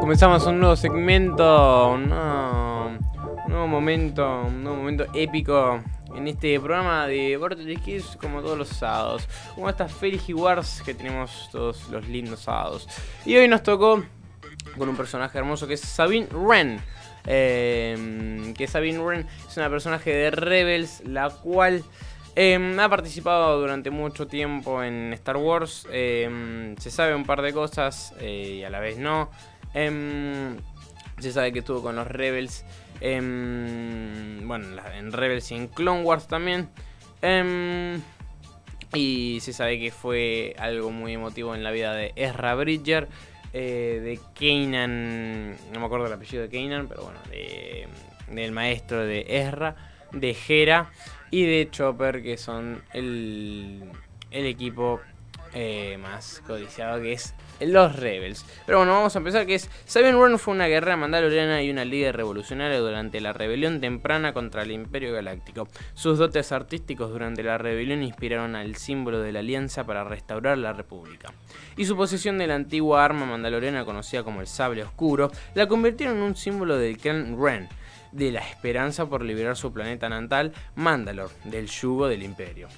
Comenzamos un nuevo segmento, un nuevo, momento, un nuevo momento épico en este programa de Vortex Kids como todos los sábados. Como estas Fairy Wars que tenemos todos los lindos sábados. Y hoy nos tocó con un personaje hermoso que es Sabine Wren. Eh, que Sabine Wren es una personaje de Rebels, la cual eh, ha participado durante mucho tiempo en Star Wars. Eh, se sabe un par de cosas y a la vez no. Em, se sabe que estuvo con los Rebels. Em, bueno, en Rebels y en Clone Wars también. Em, y se sabe que fue algo muy emotivo en la vida de Ezra Bridger. Eh, de Kanan. No me acuerdo el apellido de Kanan, pero bueno, del maestro de Ezra. De Hera y de Chopper, que son el, el equipo eh, más codiciado que es los Rebels. Pero bueno, vamos a empezar que es... Sabine Wren fue una guerrera mandaloriana y una líder revolucionaria durante la rebelión temprana contra el Imperio Galáctico. Sus dotes artísticos durante la rebelión inspiraron al símbolo de la Alianza para restaurar la República. Y su posesión de la antigua arma mandaloriana conocida como el Sable Oscuro la convirtieron en un símbolo del clan Ren de la esperanza por liberar su planeta natal, Mandalor, del yugo del imperio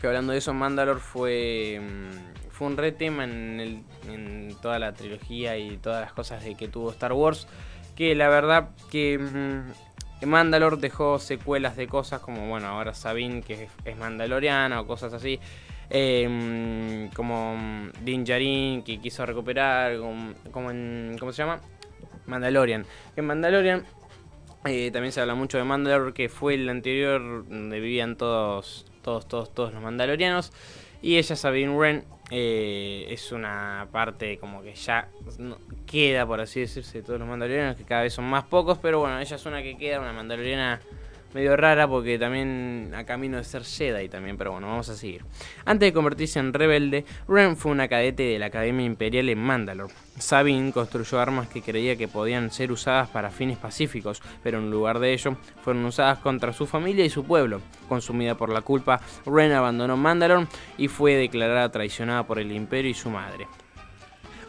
que hablando de eso, Mandalor fue, mm, fue un re tema en, en, toda la trilogía y todas las cosas de que tuvo Star Wars. Que la verdad que mm, Mandalor dejó secuelas de cosas como, bueno, ahora Sabine que es, mandaloriana o cosas así. Eh, como Din Djarin que quiso recuperar, como, en, ¿cómo se llama? Mandalorian. En Mandalorian eh, también se habla mucho de Mandalor, que fue el anterior donde vivían todos todos, todos, todos los mandalorianos. Y ella, Sabine Wren, eh, es una parte como que ya queda, por así decirse, de todos los mandalorianos, que cada vez son más pocos, pero bueno, ella es una que queda, una mandaloriana medio rara porque también a camino de ser Jedi también, pero bueno, vamos a seguir. Antes de convertirse en rebelde, Ren fue una cadete de la Academia Imperial en Mandalore. Sabine construyó armas que creía que podían ser usadas para fines pacíficos, pero en lugar de ello fueron usadas contra su familia y su pueblo. Consumida por la culpa, Ren abandonó Mandalore y fue declarada traicionada por el Imperio y su madre.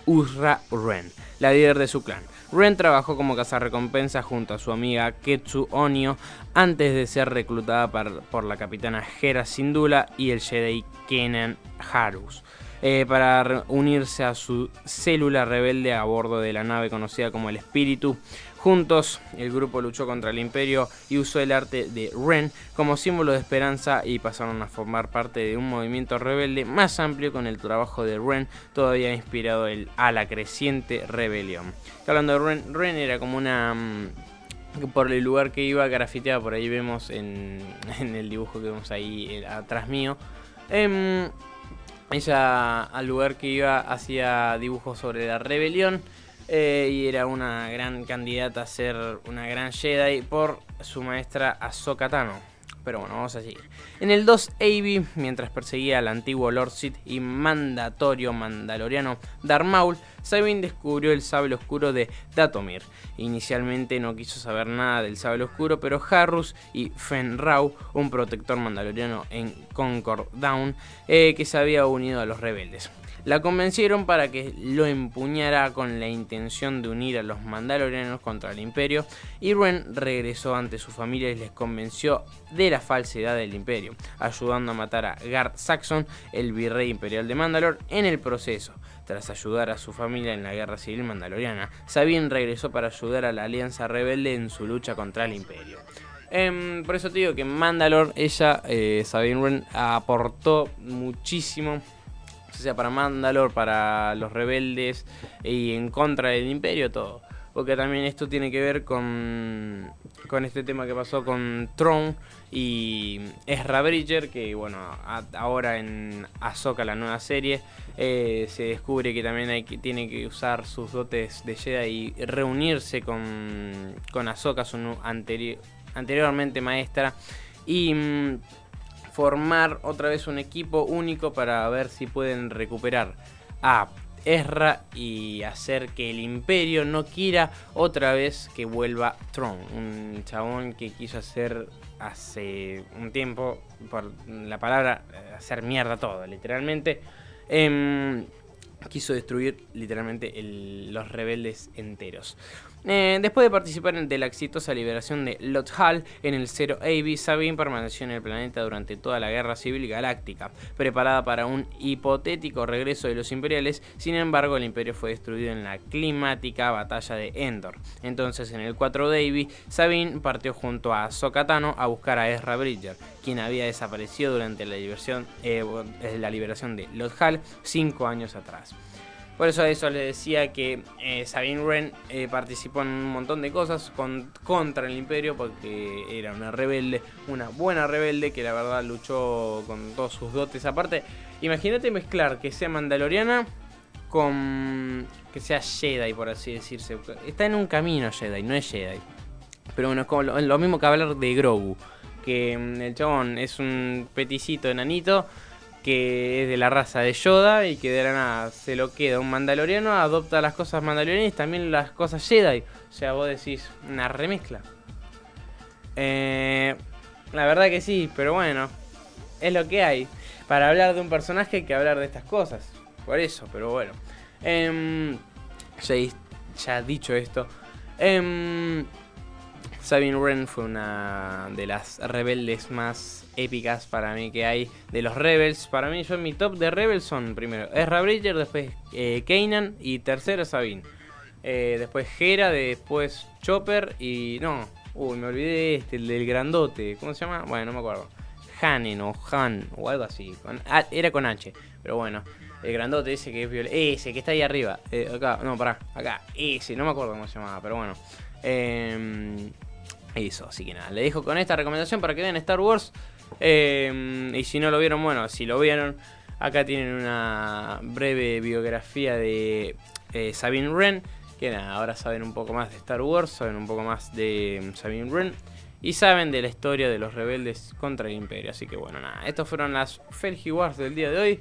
Uzra Ren, la líder de su clan. Ren trabajó como cazarrecompensa junto a su amiga Ketsu Onio antes de ser reclutada por, la capitana Hera Sindula y el Jedi Kenan Harus. Eh, para unirse a su célula rebelde a bordo de la nave conocida como el Espíritu. Juntos, el grupo luchó contra el imperio y usó el arte de Ren como símbolo de esperanza y pasaron a formar parte de un movimiento rebelde más amplio con el trabajo de Ren todavía inspirado a la creciente rebelión. Hablando de Ren, Ren era como una... Mm, por el lugar que iba grafiteada, por ahí vemos en, el dibujo que vemos ahí eh, atrás mío. Em, ella al lugar que iba hacía dibujos sobre la rebelión eh, y era una gran candidata a ser una gran Jedi por su maestra Ahsoka Tano. Pero bueno, vamos a seguir. En el 2 AB, mientras perseguía al antiguo Lord Sith y mandatorio mandaloriano Darth Maul, Sabine descubrió el sable oscuro de Datomir. Inicialmente no quiso saber nada del sable oscuro, pero Harrus y Fenrau, un protector mandaloriano en Concord Down, eh, que se había unido a los rebeldes. La convencieron para que lo empuñara con la intención de unir a los mandalorianos contra el imperio y Ren regresó ante su familia y les convenció de la falsedad del imperio, ayudando a matar a Garth Saxon, el virrey imperial de Mandalore, en el proceso. Tras ayudar a su familia en la guerra civil mandaloriana, Sabine regresó para ayudar a la alianza rebelde en su lucha contra el imperio. Em, por eso te digo que en Mandalore ella, eh, Sabine Wren, aportó muchísimo sea para Mandalor, para los rebeldes y en contra del imperio, todo. Porque también esto tiene que ver con, con este tema que pasó con Tron y Ezra Bridger, que bueno, ahora en Ahsoka, la nueva serie, eh, se descubre que también hay que, tiene que usar sus dotes de Jedi y reunirse con, con Ahsoka, su anteriormente maestra. Y mm, formar otra vez un equipo único para ver si pueden recuperar a Ezra y hacer que el imperio no quiera otra vez que vuelva Tron, un chabón que quiso hacer hace un tiempo, por la palabra, hacer mierda todo, literalmente. Em, quiso destruir literalmente los rebeldes enteros. Eh, después de participar de la exitosa liberación de Lothal en el Zero AB, Sabine permaneció en el planeta durante toda la Guerra Civil Galáctica, preparada para un hipotético regreso de los Imperiales. Sin embargo, el Imperio fue destruido en la climática batalla de Endor. Entonces, en el 4 AB, Sabine partió junto a Sokatano a buscar a Ezra Bridger, quien había desaparecido durante la, eh, la liberación de Lothal cinco años atrás. Por eso eso le decía que eh, Sabine Wren eh, participó en un montón de cosas contra el imperio porque era una rebelde, una buena rebelde que la verdad luchó con todos sus dotes. Aparte, imagínate mezclar que sea mandaloriana con que sea Jedi, por así decirse. Está en un camino Jedi, no es Jedi. Pero bueno, es como lo, mismo que hablar de Grogu. Que mm, el chabón es un peticito enanito que es de la raza de Yoda y que de la nada se lo queda un mandaloriano, adopta las cosas mandalorianas y también las cosas Jedi. O sea, vos decís, una remezcla. Eh, la verdad que sí, pero bueno, es lo que hay. Para hablar de un personaje hay que hablar de estas cosas. Por eso, pero bueno. Eh, ya, ya dicho esto. Eh, Sabine Wren fue una de las rebeldes más épicas para mí que hay de los Rebels. Para mí, yo mi top de Rebels son primero Ezra Bridger, después eh, Kanan y tercero Sabine. Eh, después Hera, después Chopper y. No, uy, me olvidé este, el del grandote. ¿Cómo se llama? Bueno, no me acuerdo. Hanen o Han o algo así. era con H, pero bueno. El grandote ese que es violeta. Ese que está ahí arriba. Eh, acá, no, pará, acá. Ese, no me acuerdo cómo se llamaba, pero bueno. Eh, eso, así que nada, le dejo con esta recomendación para que vean Star Wars. Eh, y si no lo vieron, bueno, si lo vieron, acá tienen una breve biografía de eh, Sabine Wren. Que nada, ahora saben un poco más de Star Wars, saben un poco más de mm, Sabine Wren. Y saben de la historia de los rebeldes contra el imperio. Así que bueno, nada, estas fueron las Felgi Wars del día de hoy.